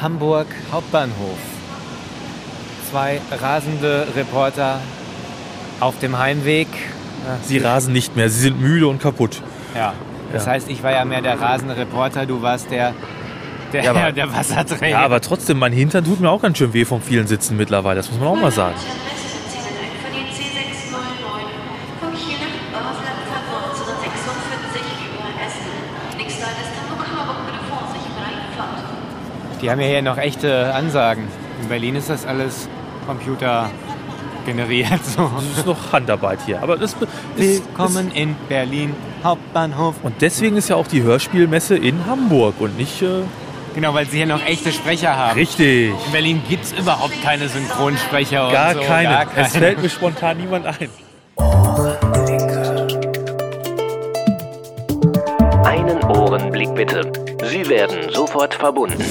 Hamburg Hauptbahnhof. Zwei rasende Reporter auf dem Heimweg. Sie rasen nicht mehr, sie sind müde und kaputt. Ja. Das Ja. heißt, ich war ja mehr der rasende Reporter, du warst der, der, Ja, aber- der Wasserträger. Ja, aber trotzdem, mein Hintern tut mir auch ganz schön weh vom vielen Sitzen mittlerweile. Das muss man auch mal sagen. Für die C609. Komm hier nach Basel, Verbund 46 über Essen. Nächster ist Hamburg-Harburg, bitte Vorsicht, Rheinfahrt. Die haben ja hier noch echte Ansagen. In Berlin ist das alles Computer generiert. So. Das ist noch Handarbeit hier. Aber das, das Willkommen in Berlin Hauptbahnhof. Und deswegen ist ja auch die Hörspielmesse in Hamburg und nicht. Äh, Genau, weil sie hier noch echte Sprecher haben. richtig. In Berlin gibt es überhaupt keine Synchronsprecher Gar, und so. keine. Gar keine. Es fällt mir spontan niemand ein. Einen Ohrenblick bitte. Sie werden sofort verbunden.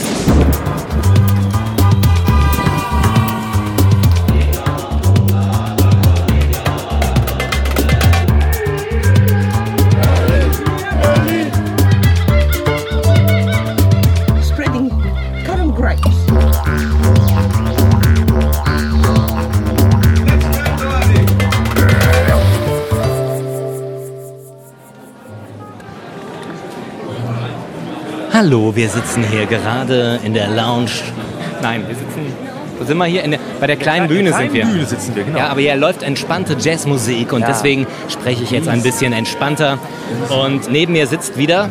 Hallo, wir sitzen hier gerade in der Lounge. Nein, wir sitzen. Wo sind wir hier? Der, bei der kleinen Bühne Kleinen sind wir. Bühne sitzen wir, genau. Ja, aber hier läuft entspannte Jazzmusik und Ja. deswegen spreche ich jetzt ein bisschen entspannter. Und neben mir sitzt wieder.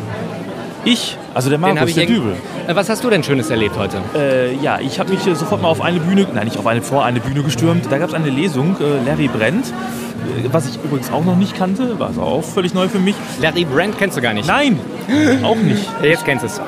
Ich, also der Markus, habe ich der Dübel. Äh, Was hast du denn Schönes erlebt heute? Äh, ja, ich habe mich sofort mal auf eine Bühne, nein, nicht auf eine, vor eine Bühne gestürmt. Da gab es eine Lesung, äh, Larry Brent, äh, was ich übrigens auch noch nicht kannte, war also auch völlig neu für mich. Larry Brand kennst du gar nicht. Nein, auch nicht. Jetzt kennst du es.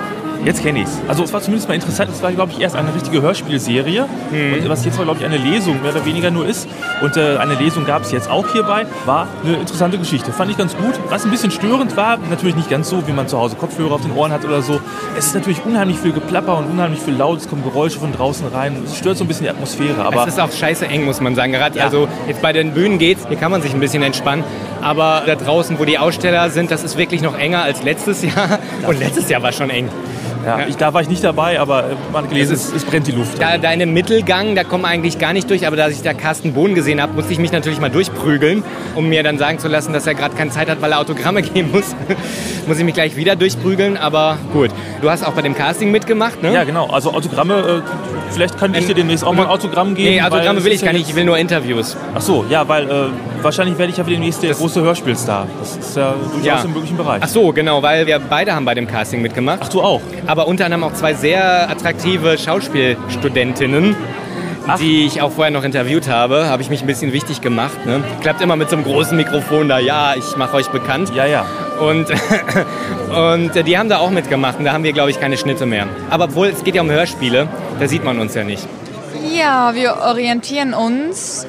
Jetzt kenne ich es. Also es war zumindest mal interessant. Es war, glaube ich, erst eine richtige Hörspielserie. Und was jetzt, glaube ich, eine Lesung mehr oder weniger nur ist. Und äh, eine Lesung gab es jetzt auch hierbei. War eine interessante Geschichte. Fand ich ganz gut. Was ein bisschen störend war, natürlich nicht ganz so, wie man zu Hause Kopfhörer auf den Ohren hat oder so. Es ist natürlich unheimlich viel Geplapper und unheimlich viel laut. Es kommen Geräusche von draußen rein. Es stört so ein bisschen die Atmosphäre. Aber es ist auch scheiße eng, muss man sagen. Gerade Ja. also jetzt bei den Bühnen geht's, hier kann man sich ein bisschen entspannen. Aber da draußen, wo die Aussteller sind, das ist wirklich noch enger als letztes Jahr. Und letztes Jahr war schon eng. Ja, ich, da war ich nicht dabei, aber äh, man hat gelesen, es, es brennt die Luft. Da, in dem Mittelgang, da kommen wir eigentlich gar nicht durch, aber da ich da Carsten Bohn gesehen habe, musste ich mich natürlich mal durchprügeln, um mir dann sagen zu lassen, dass er gerade keine Zeit hat, weil er Autogramme geben muss. muss ich mich gleich wieder durchprügeln, aber gut. Du hast auch bei dem Casting mitgemacht, ne? Ja, genau. Also Autogramme, äh, vielleicht kann ich dir demnächst auch mal ein Autogramm geben. Nee, Autogramme will ich gar nicht, ich will nur Interviews. Ach so, ja, weil äh, wahrscheinlich werde ich ja für demnächst der große Hörspielstar. Das ist ja durchaus Ja. im möglichen Bereich. Ach so, genau, weil wir beide haben bei dem Casting mitgemacht. Ach, du auch? aber unter anderem auch zwei sehr attraktive Schauspielstudentinnen, die ich auch vorher noch interviewt habe. Habe ich mich ein bisschen wichtig gemacht. Ne? Klappt immer mit so einem großen Mikrofon da. Ja, ich mache euch bekannt. Ja, ja. Und, und die haben da auch mitgemacht. Und da haben wir, glaube ich, keine Schnitte mehr. Aber obwohl, es geht ja um Hörspiele. Da sieht man uns ja nicht. Ja, wir orientieren uns,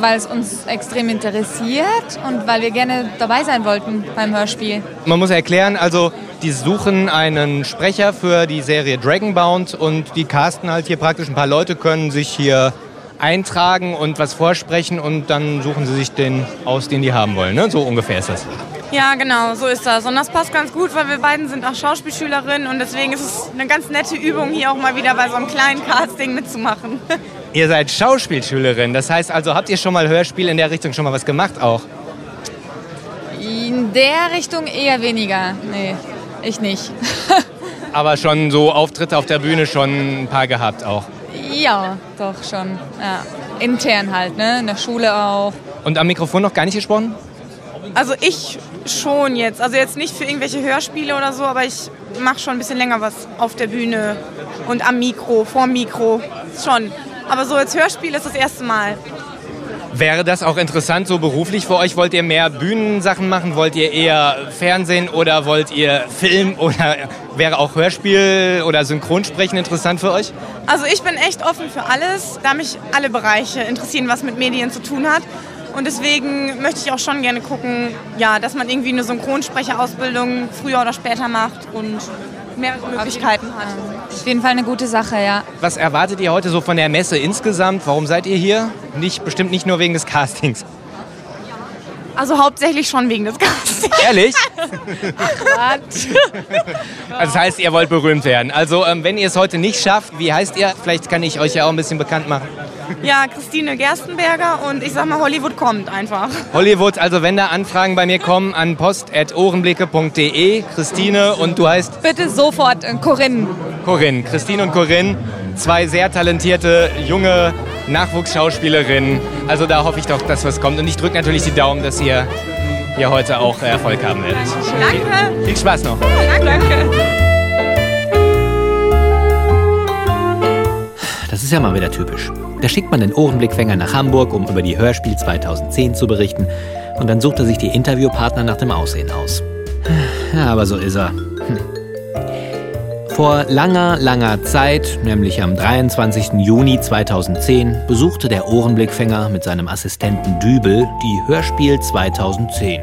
weil es uns extrem interessiert und weil wir gerne dabei sein wollten beim Hörspiel. Man muss erklären, also die suchen einen Sprecher für die Serie Dragonbound und die casten halt hier praktisch ein paar Leute können sich hier eintragen und was vorsprechen und dann suchen sie sich den aus, den die haben wollen. Ne? So ungefähr ist das. Ja, genau, so ist das. Und das passt ganz gut, weil wir beiden sind auch Schauspielschülerinnen und deswegen ist es eine ganz nette Übung, hier auch mal wieder bei so einem kleinen Casting mitzumachen. Ihr seid Schauspielschülerin, das heißt also, habt ihr schon mal Hörspiel in der Richtung schon mal was gemacht auch? In der Richtung eher weniger. Nee, ich nicht. Aber schon so Auftritte auf der Bühne schon ein paar gehabt auch. ja, doch schon. Ja. Intern halt, ne? In der Schule auch. Und am Mikrofon noch gar nicht gesprochen? Also ich schon jetzt, also jetzt nicht für irgendwelche Hörspiele oder so, aber ich mache schon ein bisschen länger was auf der Bühne und am Mikro, vorm Mikro, schon. Aber so als Hörspiel ist das erste Mal. Wäre das auch interessant so beruflich für euch? Wollt ihr mehr Bühnensachen machen? Wollt ihr eher Fernsehen oder wollt ihr Film oder wäre auch Hörspiel oder Synchronsprechen interessant für euch? Also ich bin echt offen für alles, da mich alle Bereiche interessieren, was mit Medien zu tun hat. Und deswegen möchte ich auch schon gerne gucken, ja, dass man irgendwie eine Synchronsprecherausbildung früher oder später macht und mehrere Möglichkeiten hat. Auf jeden Fall eine gute Sache, ja. Was erwartet ihr heute so von der Messe insgesamt? Warum seid ihr hier? Nicht, bestimmt nicht nur wegen des Castings. Also hauptsächlich schon wegen des Castings. Ehrlich? Also das heißt, ihr wollt berühmt werden. Also ähm, wenn ihr es heute nicht schafft, wie heißt ihr? Vielleicht kann ich euch ja auch ein bisschen bekannt machen. Ja, Christine Gerstenberger und ich sag mal, Hollywood kommt einfach. Hollywood, also wenn da Anfragen bei mir kommen, an post.ohrenblicke.de. Christine und du heißt Bitte sofort äh, Corinne. Corinne. Christine und Corinne, zwei sehr talentierte junge Nachwuchsschauspielerinnen. Also da hoffe ich doch, dass was kommt. Und ich drücke natürlich die Daumen, dass ihr hier heute auch Erfolg haben werdet. Danke. Viel Spaß noch. Danke. Das ist ja mal wieder typisch. Da schickt man den Ohrenblickfänger nach Hamburg, um über die Hörspiel 2010 zu berichten. Und dann sucht er sich die Interviewpartner nach dem Aussehen aus. Ja, aber so ist er. Vor langer, langer Zeit, nämlich am 23. Juni 2010, besuchte der Ohrenblickfänger mit seinem Assistenten Dübel die Hörspiel 2010.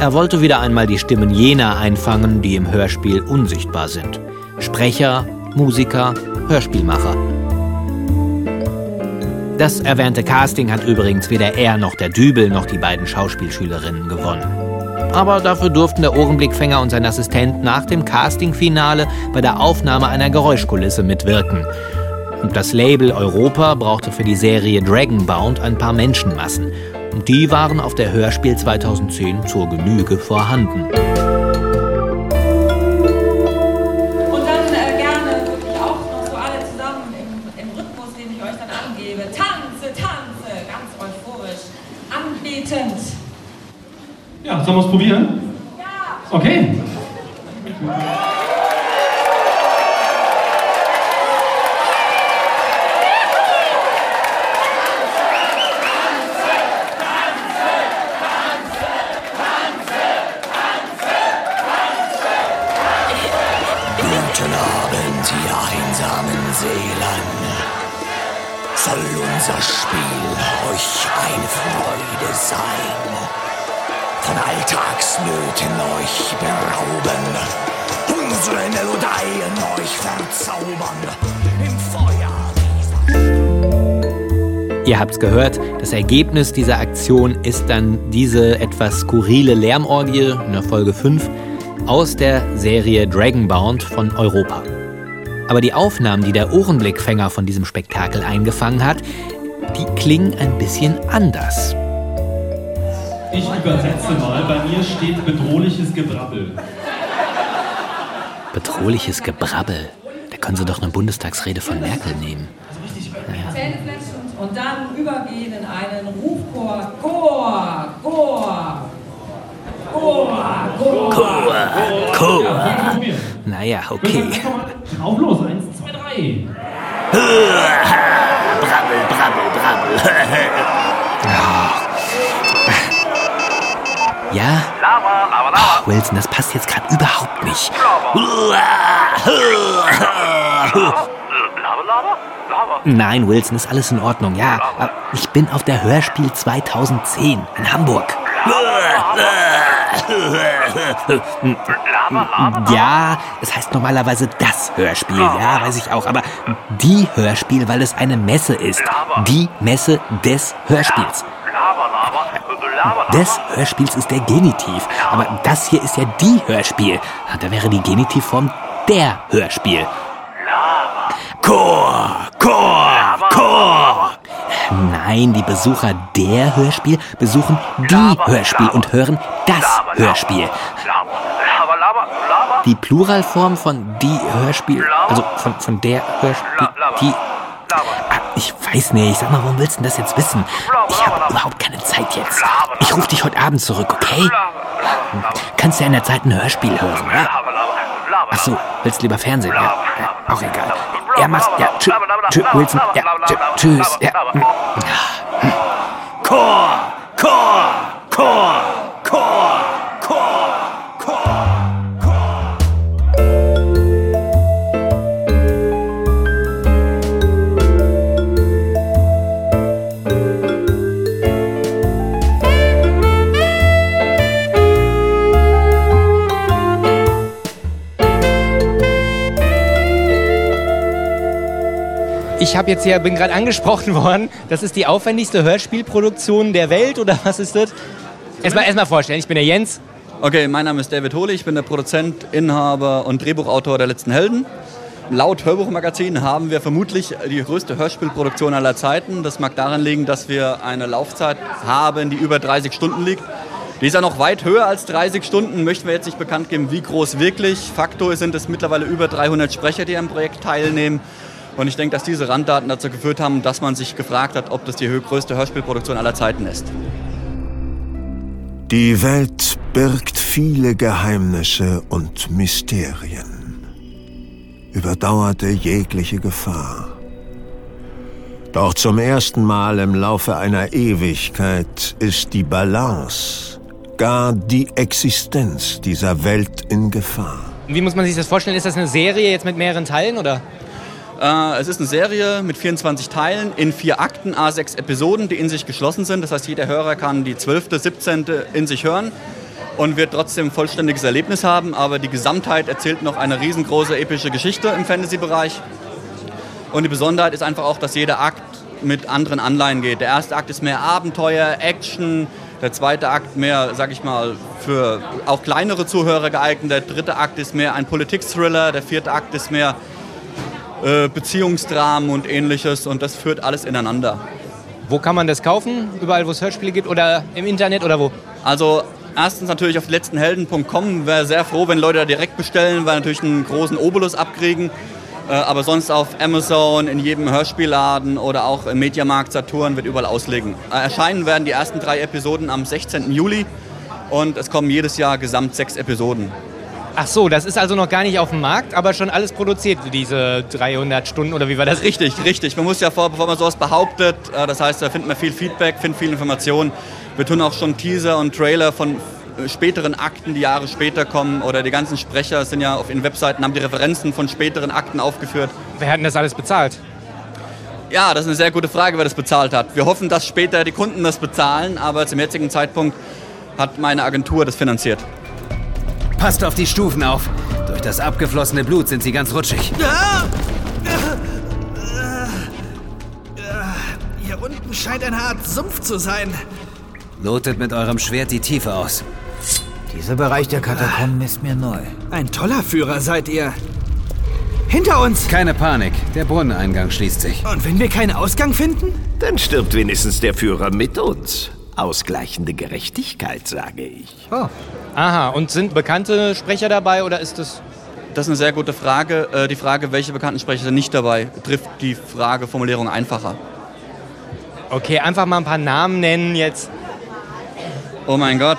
Er wollte wieder einmal die Stimmen jener einfangen, die im Hörspiel unsichtbar sind. Sprecher, Musiker, Hörspielmacher. Das erwähnte Casting hat übrigens weder er noch der Dübel noch die beiden Schauspielschülerinnen gewonnen. Aber dafür durften der Ohrenblickfänger und sein Assistent nach dem Castingfinale bei der Aufnahme einer Geräuschkulisse mitwirken. Und das Label Europa brauchte für die Serie Dragonbound ein paar Menschenmassen. Und die waren auf der Hörspiel 2010 zur Genüge vorhanden. Sollen wir es probieren? Ja. Okay. Ihr habt's gehört, das Ergebnis dieser Aktion ist dann diese etwas skurrile Lärmorgie in der Folge 5 aus der Serie Dragonbound von Europa. Aber die Aufnahmen, die der Ohrenblickfänger von diesem Spektakel eingefangen hat, die klingen ein bisschen anders. Ich übersetze mal. Bei mir steht bedrohliches Gebrabbel. Bedrohliches Gebrabbel. Da können Sie doch eine Bundestagsrede von Merkel nehmen. Und dann übergehen in einen Rufchor. Chor, Chor. Chor, Chor. Chor, Chor. Naja, okay. Drauf los. Eins, zwei, drei. Brabbel, brabbel, brabbel. Ja? Oh, Wilson, das passt jetzt gerade überhaupt nicht. Nein, Wilson, ist alles in Ordnung. Ja, ich bin auf der Hörspiel 2010 in Hamburg. Ja, es heißt normalerweise das Hörspiel. Ja, weiß ich auch. Aber die Hörspiel, weil es eine Messe ist. Die Messe des Hörspiels. Des Hörspiels ist der Genitiv. Aber das hier ist ja die Hörspiel. Da wäre die Genitivform der Hörspiel. Chor, Chor, Chor. Nein, die Besucher der Hörspiel besuchen die Hörspiel und hören das Hörspiel. Die Pluralform von die Hörspiel, also von, von der Hörspiel, die... Ah, Ich weiß nicht, sag mal, warum willst du das jetzt wissen? Ich habe überhaupt keine Zeit jetzt. Ich rufe dich heute Abend zurück, okay? Kannst ja in der Zeit ein Hörspiel hören, ja? Ach so, willst lieber Fernsehen? Ja, auch egal. Ja, mach's. Ja, tschüss, tschüss, Wilson. Ja, tschüss, tschüss. Ja. hm. Chor, Chor, Chor, Ich habe jetzt hier, bin gerade angesprochen worden, das ist die aufwendigste Hörspielproduktion der Welt oder was ist das? Erstmal, erstmal vorstellen, ich bin der Jens. Okay, mein Name ist David Hohle, ich bin der Produzent, Inhaber und Drehbuchautor der letzten Helden. Laut Hörbuchmagazin haben wir vermutlich die größte Hörspielproduktion aller Zeiten. Das mag daran liegen, dass wir eine Laufzeit haben, die über 30 Stunden liegt. Die ist ja noch weit höher als 30 Stunden, möchten wir jetzt nicht bekannt geben, wie groß wirklich. Faktor sind es mittlerweile über 300 Sprecher, die am Projekt teilnehmen. Und ich denke, dass diese Randdaten dazu geführt haben, dass man sich gefragt hat, ob das die größte Hörspielproduktion aller Zeiten ist. Die Welt birgt viele Geheimnisse und Mysterien, überdauerte jegliche Gefahr. Doch zum ersten Mal im Laufe einer Ewigkeit ist die Balance, gar die Existenz dieser Welt in Gefahr. Wie muss man sich das vorstellen? Ist das eine Serie jetzt mit mehreren Teilen oder? Äh, es ist eine Serie mit 24 Teilen in vier Akten, A6 Episoden, die in sich geschlossen sind. Das heißt, jeder Hörer kann die 12., 17. in sich hören und wird trotzdem ein vollständiges Erlebnis haben. Aber die Gesamtheit erzählt noch eine riesengroße epische Geschichte im Fantasy-Bereich. Und die Besonderheit ist einfach auch, dass jeder Akt mit anderen Anleihen geht. Der erste Akt ist mehr Abenteuer, Action. Der zweite Akt mehr, sag ich mal, für auch kleinere Zuhörer geeignet. Der dritte Akt ist mehr ein Politik-Thriller. Der vierte Akt ist mehr äh, Beziehungsdramen und ähnliches. Und das führt alles ineinander. Wo kann man das kaufen? Überall, wo es Hörspiele gibt oder im Internet oder wo? Also erstens natürlich auf letztenhelden.com. Wäre sehr froh, wenn Leute da direkt bestellen, weil natürlich einen großen Obolus abkriegen. Äh, aber sonst auf Amazon, in jedem Hörspielladen oder auch im Mediamarkt Saturn wird überall auslegen. Äh, erscheinen werden die ersten drei Episoden am 16. Juli und es kommen jedes Jahr gesamt sechs Episoden. Ach so, das ist also noch gar nicht auf dem Markt, aber schon alles produziert, diese 300 Stunden oder wie war das? Richtig, richtig. Man muss ja vor, bevor man sowas behauptet, äh, das heißt, da findet man viel Feedback, findet viel Information. Wir tun auch schon Teaser und Trailer von äh, späteren Akten, die Jahre später kommen. Oder die ganzen Sprecher sind ja auf ihren Webseiten, haben die Referenzen von späteren Akten aufgeführt. Wer hat denn das alles bezahlt? Ja, das ist eine sehr gute Frage, wer das bezahlt hat. Wir hoffen, dass später die Kunden das bezahlen, aber zum jetzigen Zeitpunkt hat meine Agentur das finanziert. Passt auf die Stufen auf. Durch das abgeflossene Blut sind sie ganz rutschig. Hier unten scheint eine Art Sumpf zu sein. Lotet mit eurem Schwert die Tiefe aus. Dieser Bereich der Katakomben ist mir neu. Ein toller Führer seid ihr. Hinter uns! Keine Panik, der Brunneneingang schließt sich. Und wenn wir keinen Ausgang finden? Dann stirbt wenigstens der Führer mit uns. Ausgleichende Gerechtigkeit, sage ich. Oh. Aha, und sind bekannte Sprecher dabei oder ist das... Das ist eine sehr gute Frage. Äh, Die Frage, welche bekannten Sprecher sind nicht dabei, trifft die Frageformulierung einfacher. Okay, einfach mal ein paar Namen nennen jetzt. Oh mein Gott.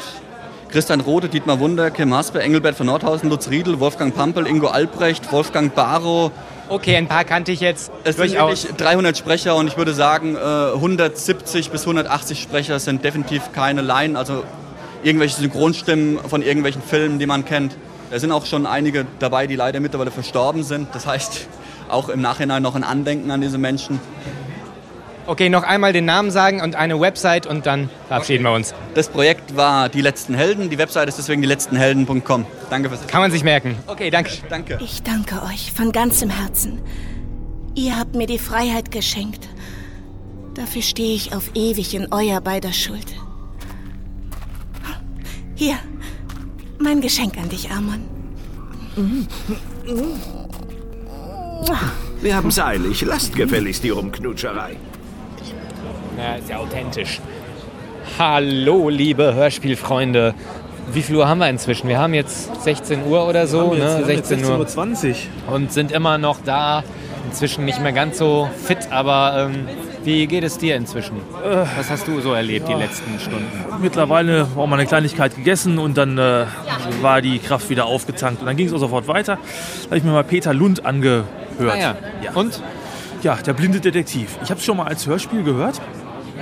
Christian Rothe, Dietmar Wunder, Kim Haspe, Engelbert von Nordhausen, Lutz Riedel, Wolfgang Pampel, Ingo Albrecht, Wolfgang Barrow. Okay, ein paar kannte ich jetzt Es sind durchaus. wirklich 300 Sprecher und ich würde sagen, äh, 170 bis 180 Sprecher sind definitiv keine Laien, also irgendwelche Synchronstimmen von irgendwelchen Filmen, die man kennt. Es sind auch schon einige dabei, die leider mittlerweile verstorben sind. Das heißt, auch im Nachhinein noch ein Andenken an diese Menschen. Okay, noch einmal den Namen sagen und eine Website und dann verabschieden wir uns. Das Projekt war Die letzten Helden. Die Website ist deswegen dieletztenhelden.com. Danke fürs Kann man sich merken. Okay, danke. Danke. Ich danke euch von ganzem Herzen. Ihr habt mir die Freiheit geschenkt. Dafür stehe ich auf ewig in euer beider Schuld. Hier, mein Geschenk an dich, Amon. Wir haben's eilig. Lasst gefälligst die Rumknutscherei. Ja, ist ja authentisch. Hallo, liebe Hörspielfreunde. Wie viel Uhr haben wir inzwischen? Wir haben jetzt 16 Uhr oder so, Haben wir jetzt- ne? wir haben jetzt 16 Uhr 16:20 und sind immer noch da. Inzwischen nicht mehr ganz so fit, aber ähm, wie geht es dir inzwischen? Was hast du so erlebt die letzten Stunden? Mittlerweile auch mal eine Kleinigkeit gegessen und dann äh, war die Kraft wieder aufgetankt. Und dann ging es auch sofort weiter. Da habe ich mir mal Peter Lund angehört. Ah ja. Und? Ja, der blinde Detektiv. Ich habe es schon mal als Hörspiel gehört.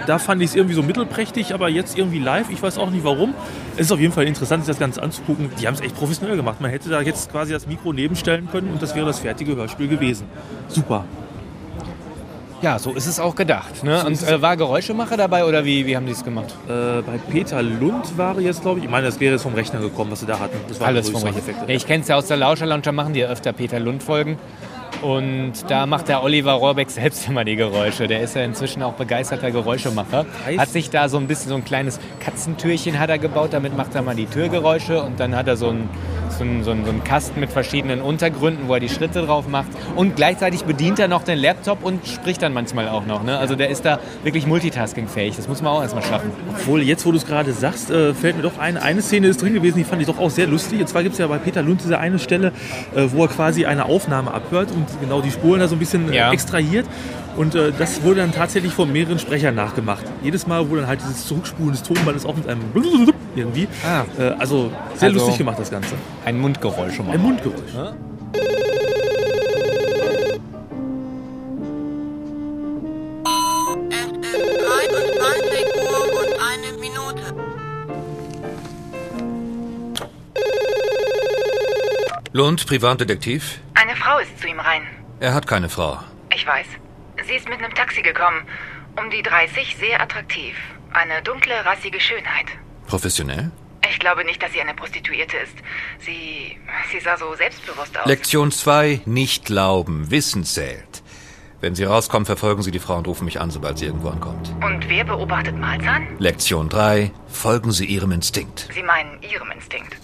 Da fand ich es irgendwie so mittelprächtig, aber jetzt irgendwie live. Ich weiß auch nicht warum. Es ist auf jeden Fall interessant, sich das Ganze anzugucken. Die haben es echt professionell gemacht. Man hätte da jetzt quasi das Mikro nebenstellen können und das wäre das fertige Hörspiel gewesen. Super. Ja, so ist es auch gedacht. Ne? So Und äh, war Geräuschemacher dabei oder wie, wie haben die es gemacht? Äh, bei Peter Lund war jetzt, glaube ich, ich meine, das wäre jetzt vom Rechner gekommen, was sie da hatten. Das waren Alles vom Rechner. Soundeffekte. Ja, ich kenne es ja aus der Lauscher Launcher, machen die ja öfter Peter Lund-Folgen. Und da macht der Oliver Rohrbeck selbst immer die Geräusche. Der ist ja inzwischen auch begeisterter Geräuschemacher. Hat sich da so ein bisschen so ein kleines Katzentürchen hat er gebaut, damit macht er mal die Türgeräusche und dann hat er so ein so einen, so, einen, so einen Kasten mit verschiedenen Untergründen, wo er die Schritte drauf macht. Und gleichzeitig bedient er noch den Laptop und spricht dann manchmal auch noch. Ne? Also der ist da wirklich multitaskingfähig. Das muss man auch erstmal schaffen. Obwohl, jetzt wo du es gerade sagst, äh, fällt mir doch ein, eine Szene ist drin gewesen, die fand ich doch auch sehr lustig. Und zwar gibt es ja bei Peter Lund diese eine Stelle, äh, wo er quasi eine Aufnahme abhört und genau die Spuren da so ein bisschen äh, Ja. extrahiert. Und äh, das wurde dann tatsächlich von mehreren Sprechern nachgemacht. Jedes Mal, wo dann halt dieses Zurückspulen des Tonbandes auch mit einem irgendwie. Äh, also sehr Also- lustig gemacht, das Ganze. Ein Mundgeräusch schon mal. Ein Mundgeräusch. Uhr und eine Minute. Lund, Privatdetektiv? Eine Frau ist zu ihm rein. Er hat keine Frau. Ich weiß. Sie ist mit einem Taxi gekommen. Um die 30, sehr attraktiv. Eine dunkle, rassige Schönheit. Professionell? Ich glaube nicht, dass sie eine Prostituierte ist. Sie. sie sah so selbstbewusst aus. Lektion 2. Nicht glauben. Wissen zählt. Wenn Sie rauskommen, verfolgen Sie die Frau und rufen mich an, sobald sie irgendwo ankommt. Und wer beobachtet Malzahn? Lektion 3. Folgen Sie Ihrem Instinkt. Sie meinen ihrem Instinkt.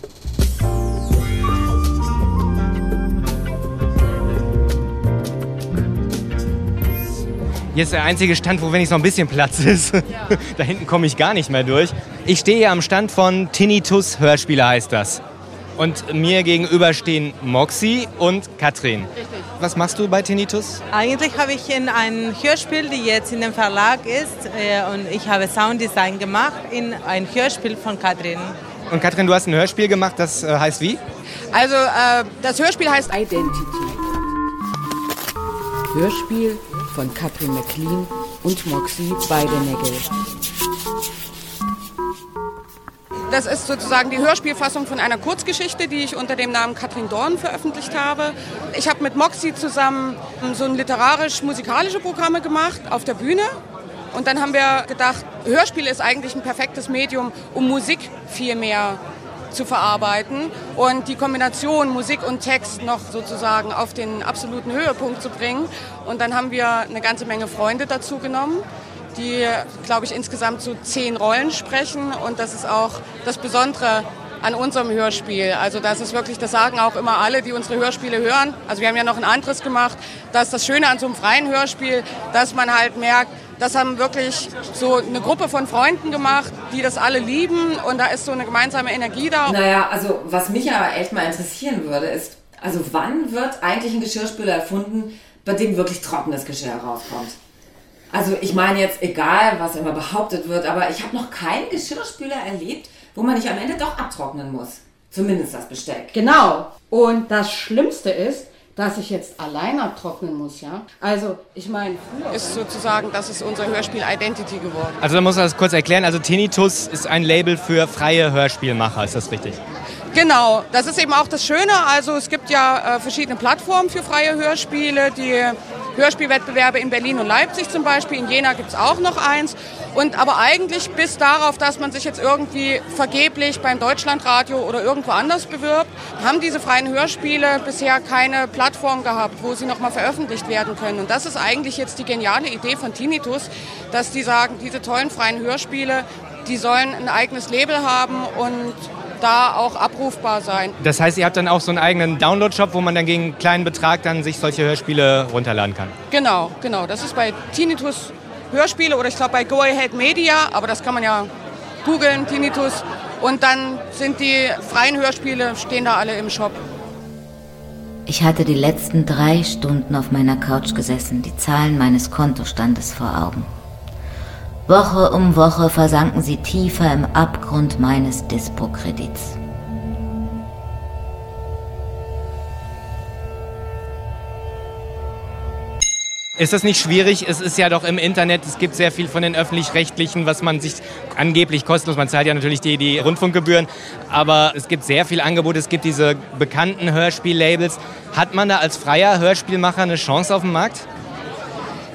Hier ist der einzige Stand, wo wenigstens noch ein bisschen Platz ist. da hinten komme ich gar nicht mehr durch. Ich stehe hier am Stand von Tinnitus Hörspiele heißt das. Und mir gegenüber stehen Moxie und Katrin. Was machst du bei Tinnitus? Eigentlich habe ich in ein Hörspiel, die jetzt in dem Verlag ist, äh, und ich habe Sounddesign gemacht in ein Hörspiel von Katrin. Und Katrin, du hast ein Hörspiel gemacht, das äh, heißt wie? Also äh, das Hörspiel heißt Identity. Hörspiel von Katrin McLean und Moxie Beidenegel. Das ist sozusagen die Hörspielfassung von einer Kurzgeschichte, die ich unter dem Namen Katrin Dorn veröffentlicht habe. Ich habe mit Moxie zusammen so ein literarisch-musikalische Programme gemacht auf der Bühne. Und dann haben wir gedacht, Hörspiel ist eigentlich ein perfektes Medium, um Musik viel mehr zu verarbeiten und die Kombination Musik und Text noch sozusagen auf den absoluten Höhepunkt zu bringen. Und dann haben wir eine ganze Menge Freunde dazu genommen, die, glaube ich, insgesamt so zehn Rollen sprechen. Und das ist auch das Besondere an unserem Hörspiel. Also das ist wirklich, das sagen auch immer alle, die unsere Hörspiele hören. Also wir haben ja noch ein anderes gemacht. Das ist das Schöne an so einem freien Hörspiel, dass man halt merkt, das haben wirklich so eine Gruppe von Freunden gemacht, die das alle lieben und da ist so eine gemeinsame Energie da. Naja, also was mich ja echt mal interessieren würde, ist, also wann wird eigentlich ein Geschirrspüler erfunden, bei dem wirklich trockenes Geschirr rauskommt? Also ich meine jetzt, egal was immer behauptet wird, aber ich habe noch keinen Geschirrspüler erlebt, wo man nicht am Ende doch abtrocknen muss. Zumindest das Besteck. Genau. Und das Schlimmste ist, dass ich jetzt allein abtrocknen muss, ja? Also, ich meine, früher... Ist sozusagen, das ist unser Hörspiel Identity geworden. Also da muss man das kurz erklären. Also Tinnitus ist ein Label für freie Hörspielmacher, ist das richtig? Genau, das ist eben auch das Schöne. Also es gibt ja äh, verschiedene Plattformen für freie Hörspiele. Die Hörspielwettbewerbe in Berlin und Leipzig zum Beispiel. In Jena gibt es auch noch eins. Und aber eigentlich bis darauf, dass man sich jetzt irgendwie vergeblich beim Deutschlandradio oder irgendwo anders bewirbt, haben diese freien Hörspiele bisher keine Plattform gehabt, wo sie nochmal veröffentlicht werden können. Und das ist eigentlich jetzt die geniale Idee von Tinnitus, dass die sagen, diese tollen freien Hörspiele, die sollen ein eigenes Label haben und da auch abrufbar sein. Das heißt, ihr habt dann auch so einen eigenen Download-Shop, wo man dann gegen einen kleinen Betrag dann sich solche Hörspiele runterladen kann. Genau, genau. Das ist bei Tinnitus Hörspiele oder ich glaube bei Go Ahead Media, aber das kann man ja googeln, Tinnitus. Und dann sind die freien Hörspiele, stehen da alle im Shop. Ich hatte die letzten drei Stunden auf meiner Couch gesessen, die Zahlen meines Kontostandes vor Augen. Woche um Woche versanken sie tiefer im Abgrund meines Dispo-Kredits. Ist das nicht schwierig? Es ist ja doch im Internet, es gibt sehr viel von den öffentlich-rechtlichen, was man sich angeblich kostenlos, man zahlt ja natürlich die, die Rundfunkgebühren, aber es gibt sehr viel Angebot, es gibt diese bekannten Hörspiellabels. Hat man da als freier Hörspielmacher eine Chance auf dem Markt?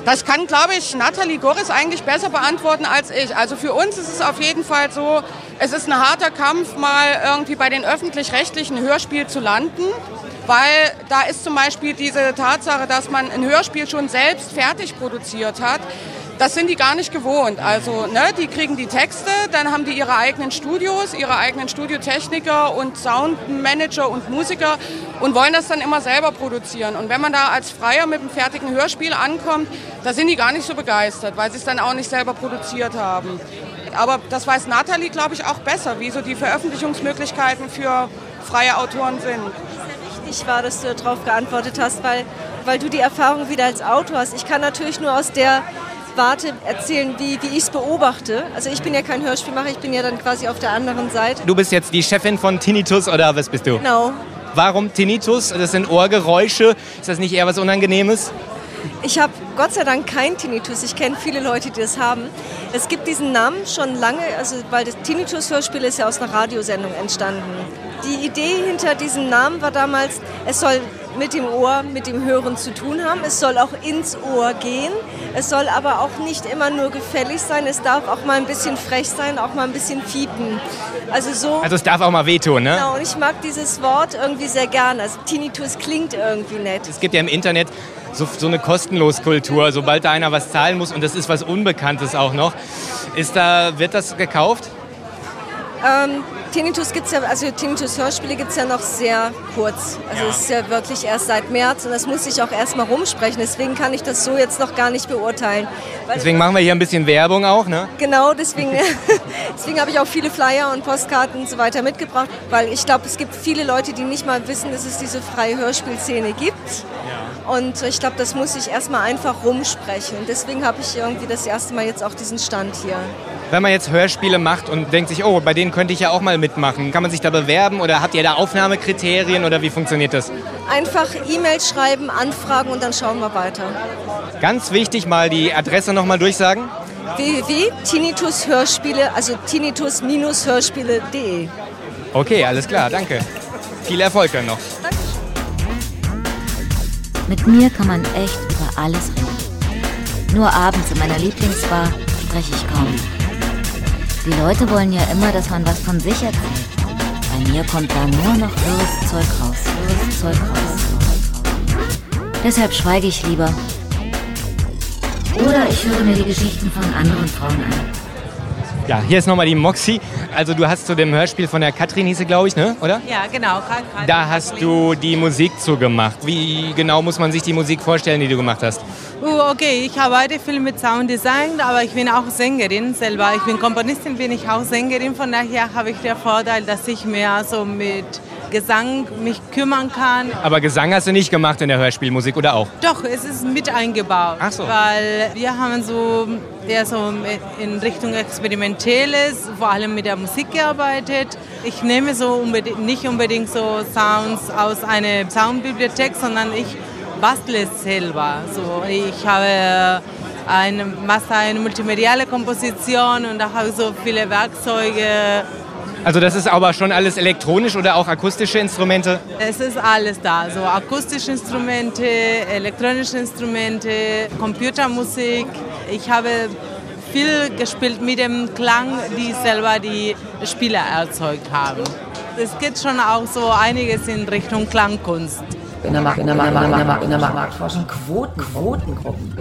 Das kann, glaube ich, Nathalie Goris eigentlich besser beantworten als ich. Also für uns ist es auf jeden Fall so, es ist ein harter Kampf, mal irgendwie bei den öffentlich-rechtlichen Hörspiel zu landen. weil da ist zum Beispiel diese Tatsache, dass man ein Hörspiel schon selbst fertig produziert hat. Das sind die gar nicht gewohnt. Also, ne, die kriegen die Texte, dann haben die ihre eigenen Studios, ihre eigenen Studiotechniker und Soundmanager und Musiker und wollen das dann immer selber produzieren. Und wenn man da als Freier mit einem fertigen Hörspiel ankommt, da sind die gar nicht so begeistert, weil sie es dann auch nicht selber produziert haben. Aber das weiß Nathalie, glaube ich, auch besser, wie so die Veröffentlichungsmöglichkeiten für freie Autoren sind. Wichtig war, dass du darauf geantwortet hast, weil, weil du die Erfahrung wieder als Autor hast. Ich kann natürlich nur aus der Warte erzählen, wie, wie ich es beobachte. Also ich bin ja kein Hörspielmacher, ich bin ja dann quasi auf der anderen Seite. Du bist jetzt die Chefin von Tinnitus oder was bist du? Genau. Warum Tinnitus? Das sind Ohrgeräusche. Ist das nicht eher was Unangenehmes? Ich habe Gott sei Dank kein Tinnitus. Ich kenne viele Leute, die das haben. Es gibt diesen Namen schon lange, also weil das Tinnitus-Hörspiel ist ja aus einer Radiosendung entstanden. Die Idee hinter diesem Namen war damals, es soll mit dem Ohr, mit dem Hören zu tun haben. Es soll auch ins Ohr gehen. Es soll aber auch nicht immer nur gefällig sein. Es darf auch mal ein bisschen frech sein, auch mal ein bisschen fiepen. Also so. Also es darf auch mal wehtun, ne? Genau, und ich mag dieses Wort irgendwie sehr gerne. Also Tinnitus klingt irgendwie nett. Es gibt ja im Internet so, so eine Kostenloskultur. Sobald da einer was zahlen muss und das ist was Unbekanntes auch noch, ist da, wird das gekauft? Ähm, Tinnitus gibt's ja, also Tinnitus-Hörspiele gibt es ja noch sehr kurz. Also es ist ja wirklich erst seit März und das muss ich auch erst mal rumsprechen. Deswegen kann ich das so jetzt noch gar nicht beurteilen. Weil Deswegen machen wir hier ein bisschen Werbung auch, ne? Genau, deswegen, deswegen habe ich auch viele Flyer und Postkarten und so weiter mitgebracht, weil ich glaube, es gibt viele Leute, die nicht mal wissen, dass es diese freie Hörspielszene gibt. Und ich glaube, das muss ich erstmal einfach rumsprechen. Und deswegen habe ich irgendwie das erste Mal jetzt auch diesen Stand hier. Wenn man jetzt Hörspiele macht und denkt sich, oh, bei denen könnte ich ja auch mal mitmachen, kann man sich da bewerben oder habt ihr da Aufnahmekriterien oder wie funktioniert das? Einfach E-Mail schreiben, anfragen und dann schauen wir weiter. Ganz wichtig, mal die Adresse nochmal durchsagen. www.tinnitus-hörspiele, also tinnitus-hörspiele.de. Okay, alles klar, danke. Viel Erfolg dann noch. Mit mir kann man echt über alles reden. Nur abends in meiner Lieblingsbar spreche ich kaum. Die Leute wollen ja immer, dass man was von sich erzählt. Bei mir kommt da nur noch wirres Zeug raus, wirres Zeug raus. Deshalb schweige ich lieber. Oder ich höre mir die Geschichten von anderen Frauen an. Ja, hier ist nochmal die Moxie. Also du hast zu dem Hörspiel von der Katrin hieße, glaube ich, ne? oder? Ja, genau. Da hast du die Musik zugemacht. Wie genau muss man sich die Musik vorstellen, die du gemacht hast? Uh, okay, ich arbeite viel mit Sounddesign, aber ich bin auch Sängerin selber. Ich bin Komponistin, bin ich auch Sängerin. Von daher habe ich den Vorteil, dass ich mehr so mit Gesang mich kümmern kann. Aber Gesang hast du nicht gemacht in der Hörspielmusik, oder auch? Doch, es ist mit eingebaut. Ach so. Weil wir haben so eher so in Richtung Experimentelles, vor allem mit der Musik gearbeitet. Ich nehme so unbedingt, nicht unbedingt so Sounds aus einer Soundbibliothek, sondern ich bastle es selber. So, ich habe eine Master eine multimediale Komposition und da habe ich so viele Werkzeuge. Also das ist aber schon alles elektronisch oder auch akustische Instrumente? Es ist alles da, so akustische Instrumente, elektronische Instrumente, Computermusik. Ich habe viel gespielt mit dem Klang, die selber die Spieler erzeugt haben. Es geht schon auch so einiges in Richtung Klangkunst. In der Markt, in der Markt, in der Markt, in der Markt, Marktforschung, Quoten, Quotengruppen.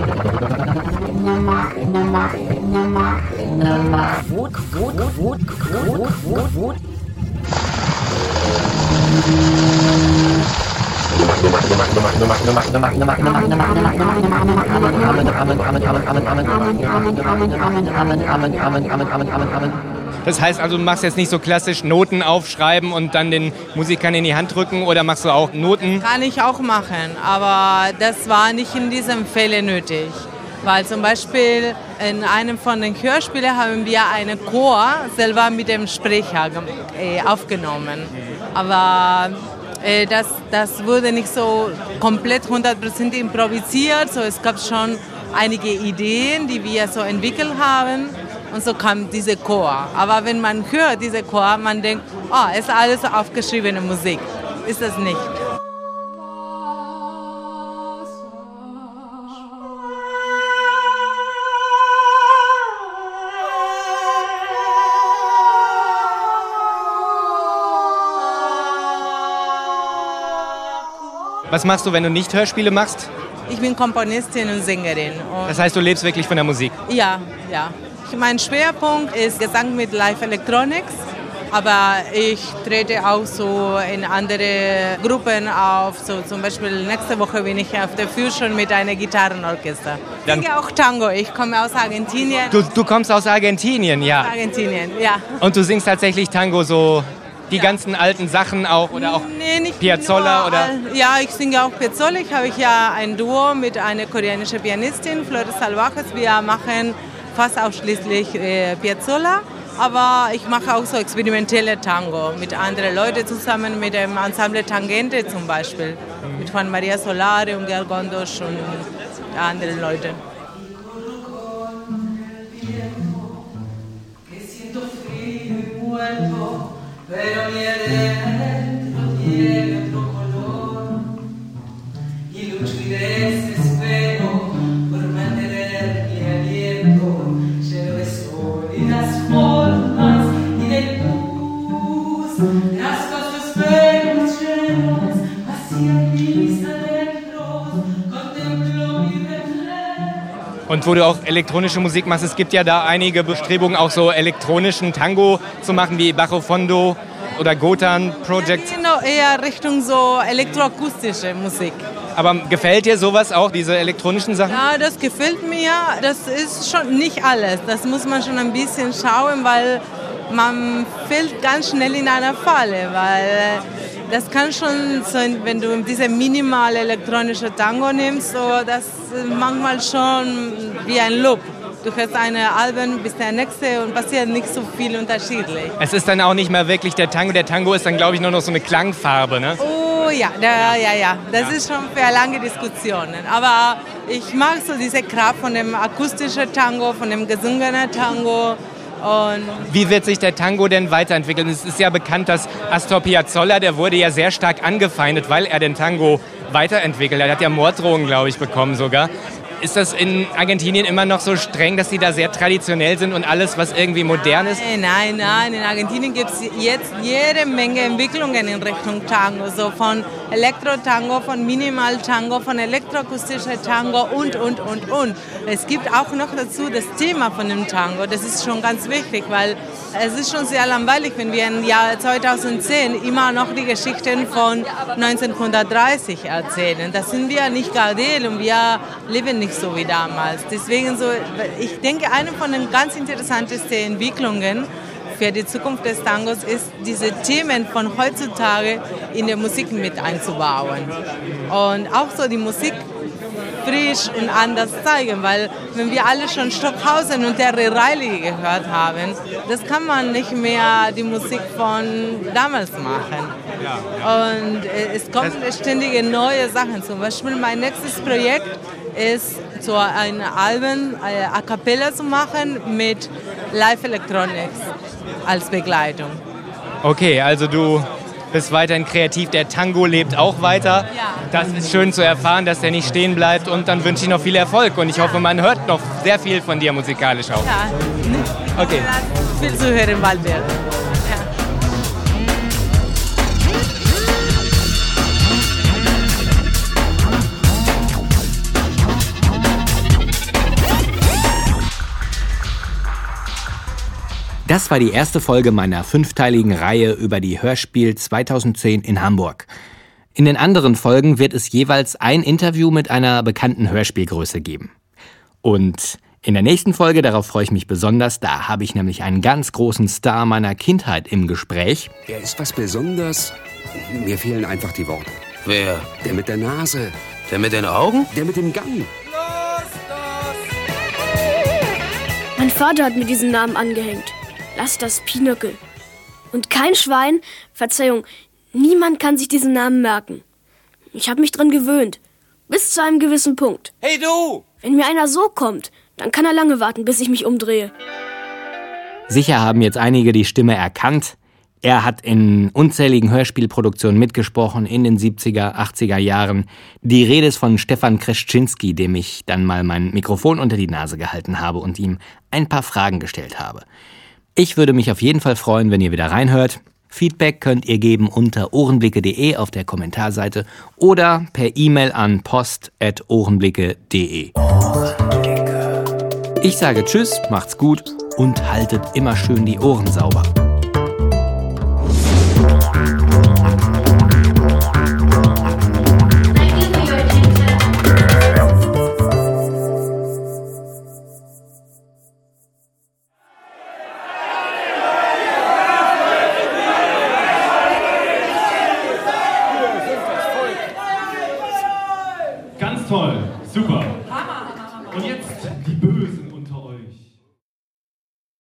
In der Markt, in der Markt, in der Markt, in der Markt, Quoten, Quoten, Quoten, Quoten, Quoten, Quoten. Das heißt also, du machst jetzt nicht so klassisch Noten aufschreiben und dann den Musikern in die Hand drücken oder machst du auch Noten? Kann ich auch machen, aber das war nicht in diesem Fälle nötig. Weil zum Beispiel in einem von den Hörspielen haben wir einen Chor selber mit dem Sprecher äh, aufgenommen. Aber äh, das, das wurde nicht so komplett 100% improvisiert. So, es gab schon einige Ideen, die wir so entwickelt haben. Und so kam dieser Chor. Aber wenn man hört, diese Chor, man denkt, oh, ist alles aufgeschriebene Musik. Ist es nicht. Was machst du, wenn du nicht Hörspiele machst? Ich bin Komponistin und Sängerin. Und Das heißt, du lebst wirklich von der Musik. ja, ja. Mein Schwerpunkt ist Gesang mit Live Electronics. Aber ich trete auch so in andere Gruppen auf. So zum Beispiel nächste Woche bin ich auf der Fusion mit einem Gitarrenorchester. Ich Dann- singe auch Tango. Ich komme aus Argentinien. Du, du kommst aus Argentinien, ja. Argentinien, ja. Und du singst tatsächlich Tango so die ganzen alten Sachen auch oder auch Nee, nicht Piazzolla nur oder Ja, ich singe auch Piazzolla. Ich habe ja ein Duo mit einer koreanischen Pianistin, Flores Salvajes. Wir machen fast ausschließlich äh, Piazzolla. Aber ich mache auch so experimentelle Tango mit anderen Leuten zusammen, mit dem Ensemble Tangente zum Beispiel. Mit Juan Maria Solare und Georg Gondos und anderen Leuten. Und wo du auch elektronische Musik machst, es gibt ja da einige Bestrebungen, auch so elektronischen Tango zu machen, wie Bajo Fondo oder Gotan Project. Genau, eher Richtung so elektroakustische Musik. Aber gefällt dir sowas auch, diese elektronischen Sachen? Ja, das gefällt mir. Das ist schon nicht alles. Das muss man schon ein bisschen schauen, weil man fällt ganz schnell in einer Falle, weil das kann schon sein, wenn du diese minimale elektronische Tango nimmst, so das ist manchmal schon wie ein Loop. Du hörst eine Alben bis der nächste und passiert nicht so viel unterschiedlich. Es ist dann auch nicht mehr wirklich der Tango. Der Tango ist dann, glaube ich, nur noch so eine Klangfarbe, ne? Oh ja, da, ja, ja. Das ist schon für lange Diskussionen. Aber ich mag so diese Kraft von dem akustischen Tango, von dem gesungenen Tango. Und Wie wird sich der Tango denn weiterentwickeln? Es ist ja bekannt, dass Astor Piazzolla, der wurde ja sehr stark angefeindet, weil er den Tango weiterentwickelt hat. Er hat ja Morddrohungen, glaube ich, bekommen sogar. Ist das in Argentinien immer noch so streng, dass sie da sehr traditionell sind und alles, was irgendwie modern ist? Nein, nein, nein. In Argentinien gibt es jetzt jede Menge Entwicklungen in Richtung Tango. So von Elektro-Tango, von Minimal-Tango, von elektroakustischer Tango und, und, und, und. Es gibt auch noch dazu das Thema von dem Tango. Das ist schon ganz wichtig, weil es ist schon sehr langweilig, wenn wir im Jahr 2010 immer noch die Geschichten von 1930 erzählen. Das sind wir nicht Gardel und wir leben nicht so wie damals. Deswegen so, ich denke, eine von den ganz interessantesten Entwicklungen für die Zukunft des Tangos ist, diese Themen von heutzutage in der Musik mit einzubauen. Und auch so die Musik frisch und anders zeigen, weil wenn wir alle schon Stockhausen und Terry Riley gehört haben, das kann man nicht mehr die Musik von damals machen. Und äh, es kommen ständige neue Sachen. Zum Beispiel mein nächstes Projekt ist, so ein Album äh, a cappella zu machen mit Live Electronics als Begleitung. Okay, also du bist weiterhin kreativ. Der Tango lebt auch weiter. Das ist schön zu erfahren, dass der nicht stehen bleibt. Und dann wünsche ich noch viel Erfolg. Und ich hoffe, man hört noch sehr viel von dir musikalisch auch. Ja, Okay. viel zu hören bald werden. Das war die erste Folge meiner fünfteiligen Reihe über die Hörspiel 2010 in Hamburg. In den anderen Folgen wird es jeweils ein Interview mit einer bekannten Hörspielgröße geben. Und in der nächsten Folge, darauf freue ich mich besonders, da habe ich nämlich einen ganz großen Star meiner Kindheit im Gespräch. Er ist was Besonderes. Mir fehlen einfach die Worte. Wer? Der mit der Nase. Der mit den Augen? Der mit dem Gang. Mein Vater hat mir diesen Namen angehängt. Lass das Pinöckel. Und kein Schwein, Verzeihung, niemand kann sich diesen Namen merken. Ich habe mich dran gewöhnt. Bis zu einem gewissen Punkt. Hey du! Wenn mir einer so kommt, dann kann er lange warten, bis ich mich umdrehe. Sicher haben jetzt einige die Stimme erkannt. Er hat in unzähligen Hörspielproduktionen mitgesprochen in den 70er, 80er Jahren. Die Rede ist von Stefan Kreschczynski, dem ich dann mal mein Mikrofon unter die Nase gehalten habe und ihm ein paar Fragen gestellt habe. Ich würde mich auf jeden Fall freuen, wenn ihr wieder reinhört. Feedback könnt ihr geben unter ohrenblicke.de auf der Kommentarseite oder per E-Mail an post.ohrenblicke.de. Ich sage Tschüss, macht's gut und haltet immer schön die Ohren sauber.